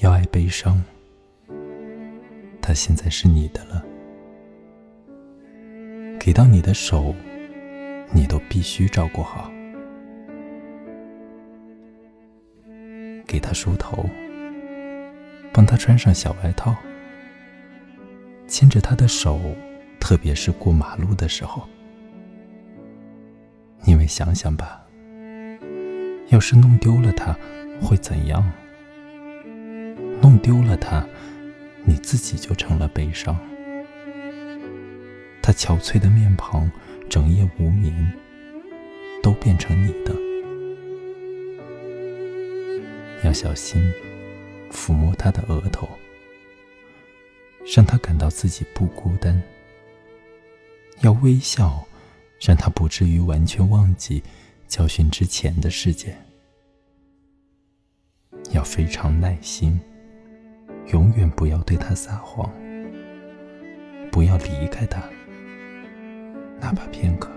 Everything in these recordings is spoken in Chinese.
要爱悲伤，他现在是你的了。给到你的手，你都必须照顾好。给他梳头，帮他穿上小外套，牵着他的手，特别是过马路的时候。因为想想吧，要是弄丢了他，会怎样？弄丢了他，你自己就成了悲伤。他憔悴的面庞，整夜无眠，都变成你的。要小心，抚摸他的额头，让他感到自己不孤单。要微笑，让他不至于完全忘记教训之前的事件。要非常耐心。永远不要对他撒谎，不要离开他，哪怕片刻。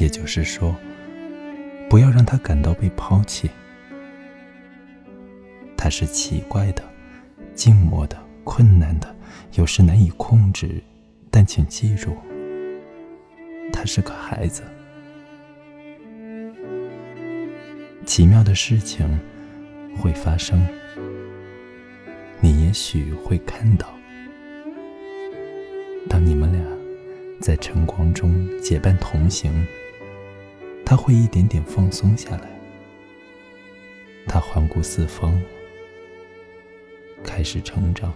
也就是说，不要让他感到被抛弃。他是奇怪的、静默的、困难的，有时难以控制。但请记住，他是个孩子。奇妙的事情会发生。也许会看到，当你们俩在晨光中结伴同行，他会一点点放松下来。他环顾四方，开始成长。